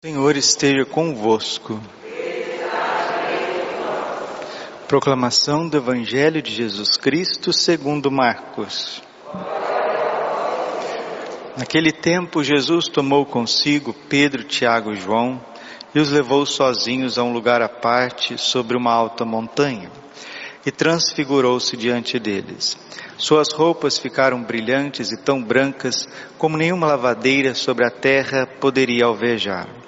Senhor esteja convosco. Proclamação do Evangelho de Jesus Cristo segundo Marcos. Naquele tempo, Jesus tomou consigo Pedro, Tiago e João e os levou sozinhos a um lugar à parte sobre uma alta montanha e transfigurou-se diante deles. Suas roupas ficaram brilhantes e tão brancas como nenhuma lavadeira sobre a terra poderia alvejar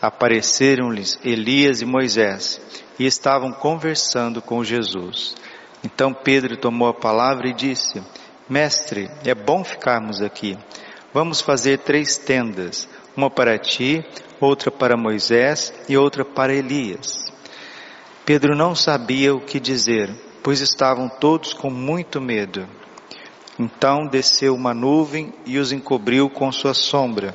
apareceram-lhes Elias e Moisés e estavam conversando com Jesus. Então Pedro tomou a palavra e disse: Mestre, é bom ficarmos aqui. Vamos fazer três tendas, uma para ti, outra para Moisés e outra para Elias. Pedro não sabia o que dizer, pois estavam todos com muito medo. Então desceu uma nuvem e os encobriu com sua sombra.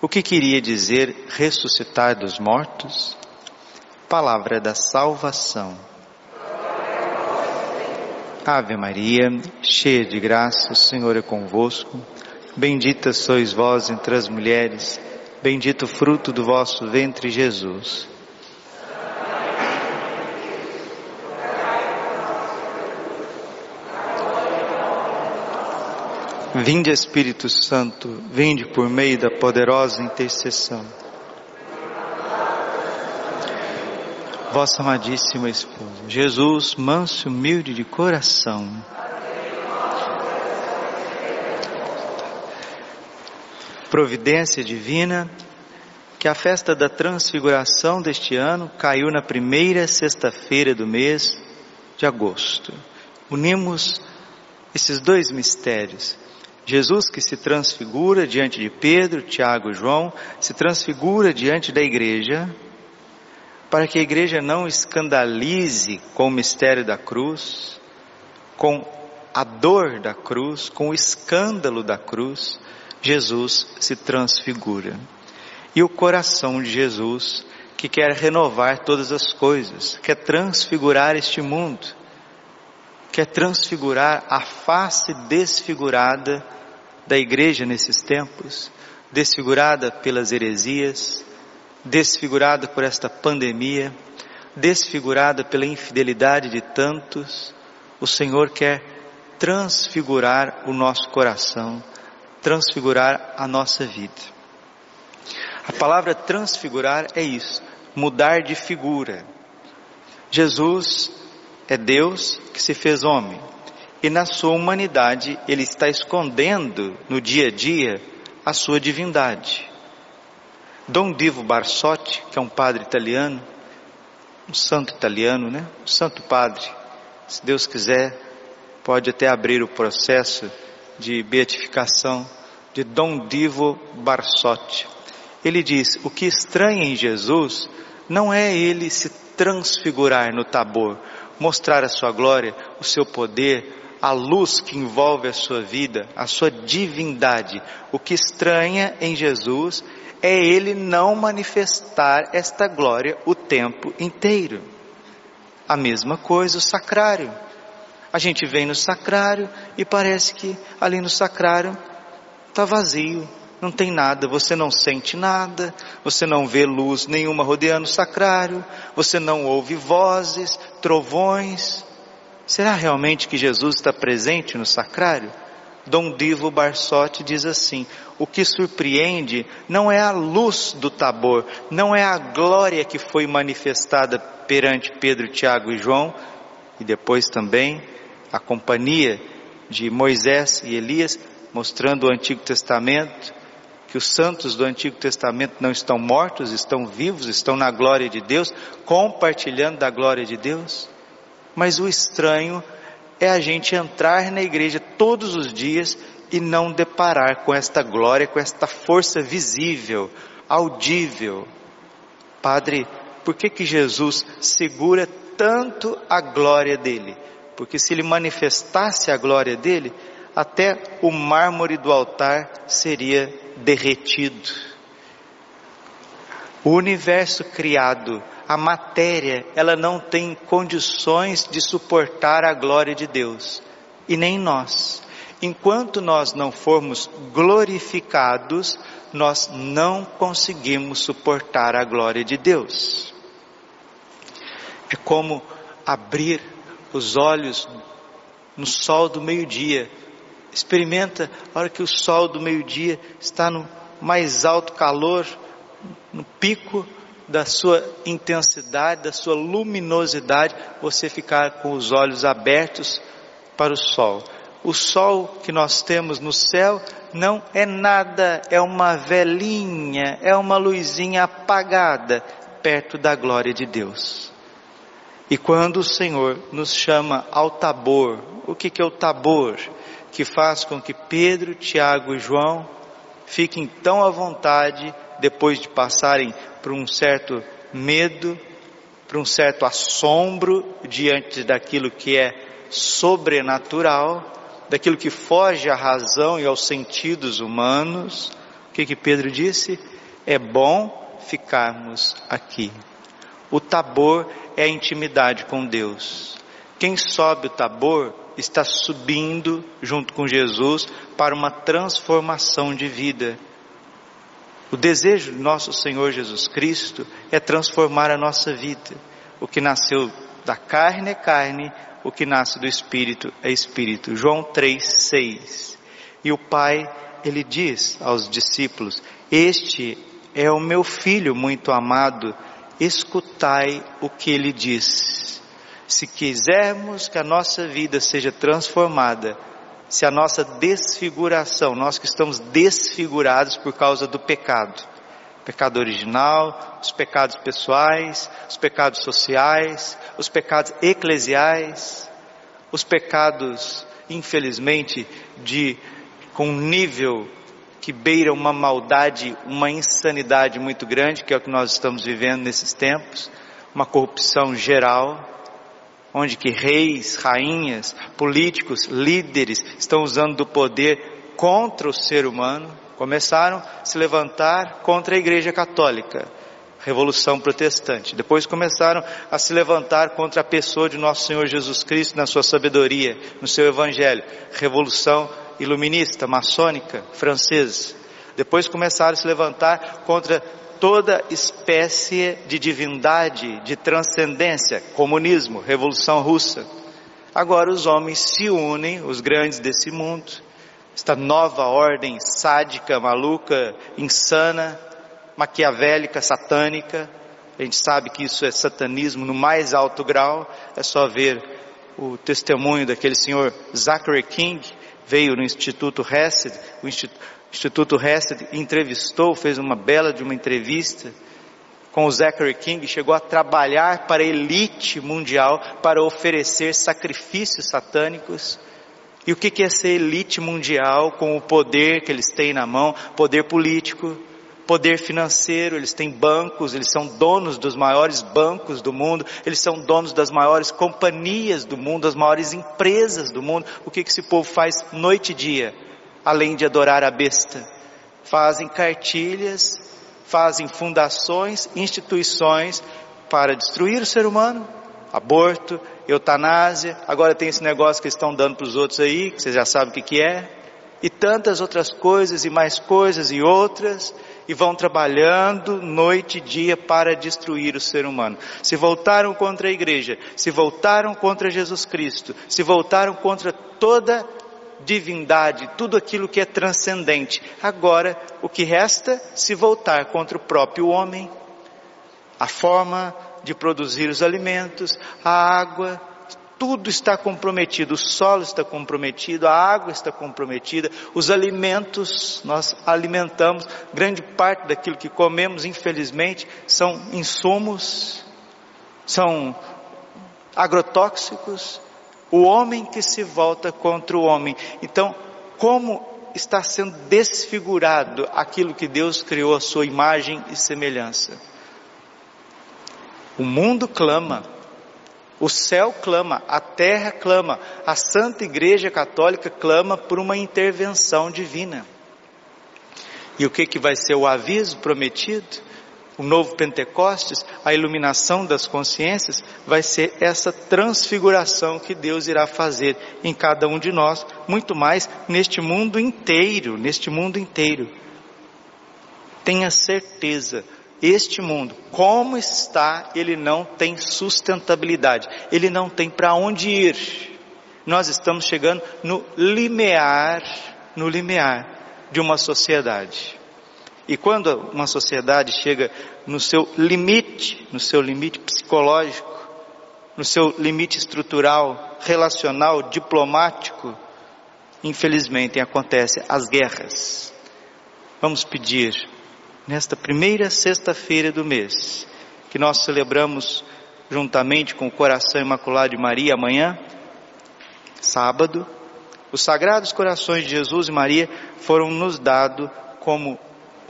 O que queria dizer ressuscitar dos mortos? Palavra da salvação. Ave Maria, cheia de graça, o Senhor é convosco. Bendita sois vós entre as mulheres, bendito o fruto do vosso ventre, Jesus. Vinde Espírito Santo, vinde por meio da poderosa intercessão. Vossa amadíssima esposa, Jesus, manso e humilde de coração. Providência divina, que a festa da transfiguração deste ano caiu na primeira sexta-feira do mês de agosto. Unimos esses dois mistérios Jesus que se transfigura diante de Pedro, Tiago e João, se transfigura diante da igreja, para que a igreja não escandalize com o mistério da cruz, com a dor da cruz, com o escândalo da cruz, Jesus se transfigura. E o coração de Jesus, que quer renovar todas as coisas, quer transfigurar este mundo, quer transfigurar a face desfigurada da igreja nesses tempos, desfigurada pelas heresias, desfigurada por esta pandemia, desfigurada pela infidelidade de tantos, o Senhor quer transfigurar o nosso coração, transfigurar a nossa vida. A palavra transfigurar é isso, mudar de figura. Jesus é Deus que se fez homem e na sua humanidade ele está escondendo no dia a dia a sua divindade. Dom Divo Barsotti, que é um padre italiano, um santo italiano, né? Um santo padre, se Deus quiser, pode até abrir o processo de beatificação de Dom Divo Barsotti. Ele diz: o que estranha em Jesus não é ele se transfigurar no tabor, mostrar a sua glória, o seu poder, a luz que envolve a sua vida, a sua divindade. O que estranha em Jesus é ele não manifestar esta glória o tempo inteiro. A mesma coisa o sacrário. A gente vem no sacrário e parece que ali no sacrário está vazio, não tem nada, você não sente nada, você não vê luz nenhuma rodeando o sacrário, você não ouve vozes, trovões, Será realmente que Jesus está presente no sacrário? Dom Divo Barsotti diz assim: o que surpreende não é a luz do tabor, não é a glória que foi manifestada perante Pedro, Tiago e João, e depois também a companhia de Moisés e Elias, mostrando o Antigo Testamento, que os santos do Antigo Testamento não estão mortos, estão vivos, estão na glória de Deus, compartilhando da glória de Deus. Mas o estranho é a gente entrar na igreja todos os dias e não deparar com esta glória, com esta força visível, audível. Padre, por que que Jesus segura tanto a glória dele? Porque se ele manifestasse a glória dele, até o mármore do altar seria derretido. O universo criado, a matéria, ela não tem condições de suportar a glória de Deus, e nem nós. Enquanto nós não formos glorificados, nós não conseguimos suportar a glória de Deus. É como abrir os olhos no sol do meio-dia Experimenta a hora que o sol do meio-dia está no mais alto calor, no pico da sua intensidade, da sua luminosidade, você ficar com os olhos abertos para o sol. O sol que nós temos no céu não é nada, é uma velinha, é uma luzinha apagada perto da glória de Deus. E quando o Senhor nos chama ao tabor, o que, que é o tabor? Que faz com que Pedro, Tiago e João fiquem tão à vontade depois de passarem por um certo medo, por um certo assombro diante daquilo que é sobrenatural, daquilo que foge à razão e aos sentidos humanos. O que que Pedro disse? É bom ficarmos aqui. O tabor é a intimidade com Deus. Quem sobe o tabor está subindo junto com Jesus para uma transformação de vida. O desejo de nosso Senhor Jesus Cristo é transformar a nossa vida. O que nasceu da carne é carne, o que nasce do Espírito é Espírito. João 3, 6. E o Pai, ele diz aos discípulos: Este é o meu filho muito amado, escutai o que ele diz se quisermos que a nossa vida seja transformada, se a nossa desfiguração, nós que estamos desfigurados por causa do pecado, pecado original, os pecados pessoais, os pecados sociais, os pecados eclesiais, os pecados, infelizmente, de com um nível que beira uma maldade, uma insanidade muito grande, que é o que nós estamos vivendo nesses tempos, uma corrupção geral, onde que reis, rainhas, políticos, líderes estão usando do poder contra o ser humano, começaram a se levantar contra a Igreja Católica, Revolução Protestante. Depois começaram a se levantar contra a pessoa de nosso Senhor Jesus Cristo na sua sabedoria, no seu Evangelho, Revolução Iluminista, maçônica, francesa. Depois começaram a se levantar contra toda espécie de divindade, de transcendência, comunismo, revolução russa. Agora os homens se unem, os grandes desse mundo, esta nova ordem sádica, maluca, insana, maquiavélica, satânica. A gente sabe que isso é satanismo no mais alto grau, é só ver o testemunho daquele senhor Zachary King, veio no Instituto Hesed, o Instituto Instituto Hesed entrevistou, fez uma bela de uma entrevista com o Zachary King, chegou a trabalhar para a elite mundial para oferecer sacrifícios satânicos. E o que é ser elite mundial com o poder que eles têm na mão, poder político, poder financeiro, eles têm bancos, eles são donos dos maiores bancos do mundo, eles são donos das maiores companhias do mundo, das maiores empresas do mundo. O que, que esse povo faz noite e dia? Além de adorar a besta. Fazem cartilhas, fazem fundações, instituições para destruir o ser humano, aborto, eutanásia, agora tem esse negócio que estão dando para os outros aí, que vocês já sabem o que, que é, e tantas outras coisas e mais coisas e outras, e vão trabalhando noite e dia para destruir o ser humano. Se voltaram contra a igreja, se voltaram contra Jesus Cristo, se voltaram contra toda divindade, tudo aquilo que é transcendente. Agora, o que resta se voltar contra o próprio homem, a forma de produzir os alimentos, a água, tudo está comprometido, o solo está comprometido, a água está comprometida, os alimentos, nós alimentamos, grande parte daquilo que comemos, infelizmente, são insumos, são agrotóxicos, o homem que se volta contra o homem. Então, como está sendo desfigurado aquilo que Deus criou a sua imagem e semelhança. O mundo clama, o céu clama, a terra clama, a Santa Igreja Católica clama por uma intervenção divina. E o que que vai ser o aviso prometido? O novo Pentecostes, a iluminação das consciências, vai ser essa transfiguração que Deus irá fazer em cada um de nós, muito mais neste mundo inteiro, neste mundo inteiro. Tenha certeza, este mundo, como está, ele não tem sustentabilidade, ele não tem para onde ir. Nós estamos chegando no limiar, no limiar de uma sociedade. E quando uma sociedade chega no seu limite, no seu limite psicológico, no seu limite estrutural, relacional, diplomático, infelizmente acontecem as guerras. Vamos pedir nesta primeira sexta-feira do mês, que nós celebramos juntamente com o coração imaculado de Maria amanhã, sábado, os sagrados corações de Jesus e Maria foram nos dados como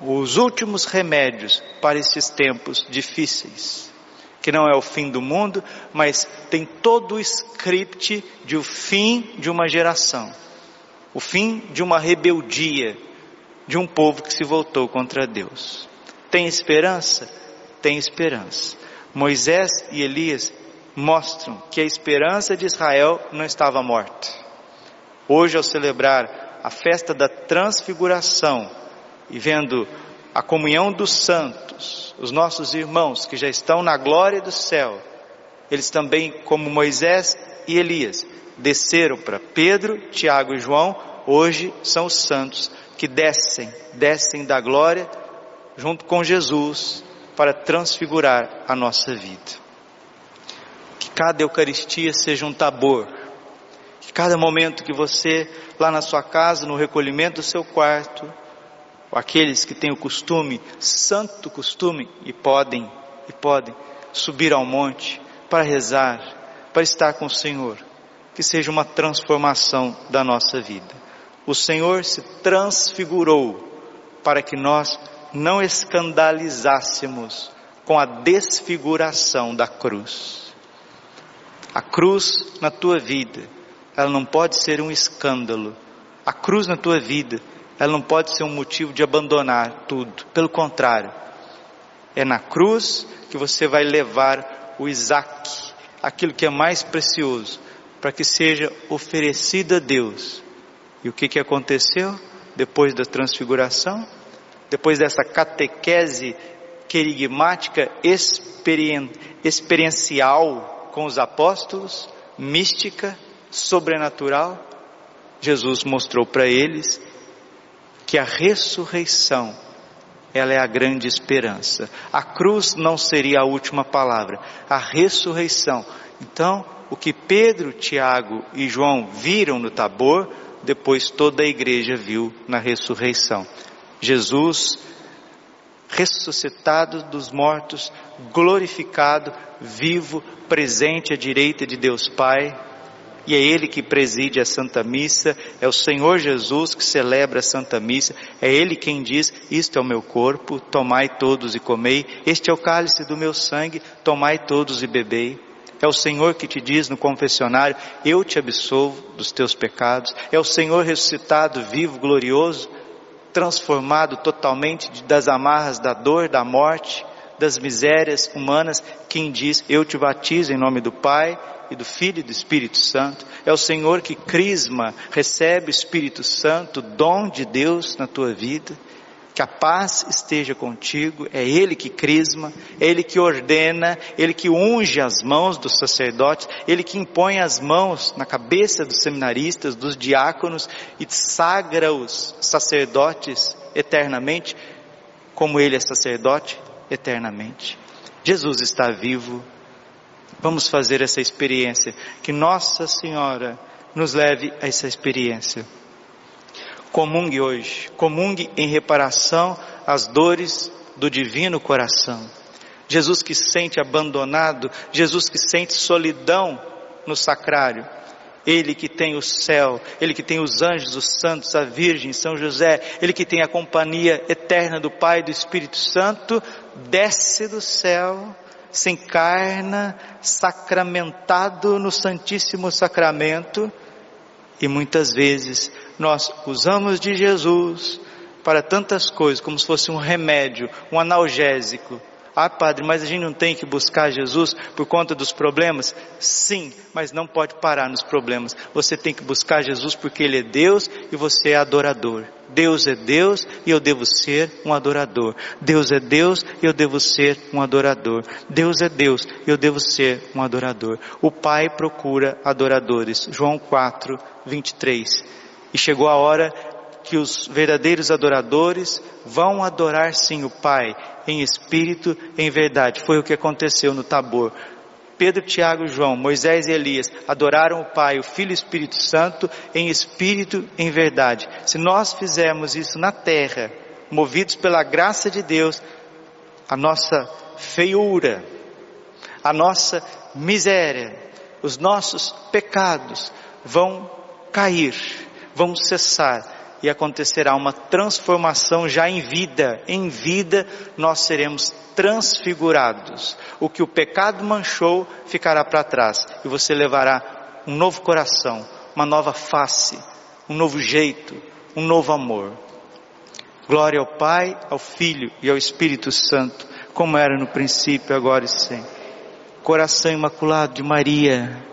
os últimos remédios para esses tempos difíceis, que não é o fim do mundo, mas tem todo o script de o fim de uma geração, o fim de uma rebeldia de um povo que se voltou contra Deus. Tem esperança? Tem esperança. Moisés e Elias mostram que a esperança de Israel não estava morta. Hoje, ao celebrar a festa da transfiguração, e vendo a comunhão dos santos, os nossos irmãos que já estão na glória do céu, eles também, como Moisés e Elias, desceram para Pedro, Tiago e João, hoje são os santos que descem, descem da glória junto com Jesus para transfigurar a nossa vida. Que cada Eucaristia seja um tabor, que cada momento que você, lá na sua casa, no recolhimento do seu quarto, aqueles que têm o costume, santo costume, e podem, e podem subir ao monte para rezar, para estar com o Senhor, que seja uma transformação da nossa vida. O Senhor se transfigurou para que nós não escandalizássemos com a desfiguração da cruz. A cruz na tua vida, ela não pode ser um escândalo. A cruz na tua vida ela não pode ser um motivo de abandonar tudo. Pelo contrário, é na cruz que você vai levar o Isaac, aquilo que é mais precioso, para que seja oferecido a Deus. E o que, que aconteceu depois da transfiguração? Depois dessa catequese querigmática experien experiencial com os apóstolos, mística, sobrenatural, Jesus mostrou para eles que a ressurreição ela é a grande esperança. A cruz não seria a última palavra, a ressurreição. Então, o que Pedro, Tiago e João viram no Tabor, depois toda a igreja viu na ressurreição. Jesus ressuscitado dos mortos, glorificado, vivo, presente à direita de Deus Pai, e é Ele que preside a Santa Missa, é o Senhor Jesus que celebra a Santa Missa, é Ele quem diz: Isto é o meu corpo, tomai todos e comei, este é o cálice do meu sangue, tomai todos e bebei. É o Senhor que te diz no confessionário: Eu te absolvo dos teus pecados. É o Senhor ressuscitado, vivo, glorioso, transformado totalmente das amarras da dor, da morte, das misérias humanas, quem diz: Eu te batizo em nome do Pai, e do Filho e do Espírito Santo. É o Senhor que crisma, recebe o Espírito Santo, dom de Deus na tua vida. Que a paz esteja contigo, é Ele que crisma, é Ele que ordena, Ele que unge as mãos dos sacerdotes, Ele que impõe as mãos na cabeça dos seminaristas, dos diáconos e sagra os sacerdotes eternamente, como Ele é sacerdote eternamente. Jesus está vivo, Vamos fazer essa experiência. Que Nossa Senhora nos leve a essa experiência. Comungue hoje, comungue em reparação às dores do divino coração. Jesus que sente abandonado, Jesus que sente solidão no sacrário, Ele que tem o céu, Ele que tem os anjos, os santos, a Virgem, São José, Ele que tem a companhia eterna do Pai e do Espírito Santo, desce do céu, se encarna, sacramentado no Santíssimo Sacramento, e muitas vezes nós usamos de Jesus para tantas coisas, como se fosse um remédio, um analgésico, ah, padre, mas a gente não tem que buscar Jesus por conta dos problemas? Sim, mas não pode parar nos problemas. Você tem que buscar Jesus porque Ele é Deus e você é adorador. Deus é Deus e eu devo ser um adorador. Deus é Deus e eu devo ser um adorador. Deus é Deus e eu devo ser um adorador. O Pai procura adoradores. João 4, 23. E chegou a hora que os verdadeiros adoradores vão adorar sim o Pai em espírito, em verdade. Foi o que aconteceu no Tabor. Pedro, Tiago João, Moisés e Elias adoraram o Pai, o Filho e o Espírito Santo em espírito, em verdade. Se nós fizermos isso na terra, movidos pela graça de Deus, a nossa feiura, a nossa miséria, os nossos pecados vão cair, vão cessar e acontecerá uma transformação já em vida. Em vida nós seremos transfigurados. O que o pecado manchou ficará para trás e você levará um novo coração, uma nova face, um novo jeito, um novo amor. Glória ao Pai, ao Filho e ao Espírito Santo, como era no princípio, agora e sempre. Coração imaculado de Maria,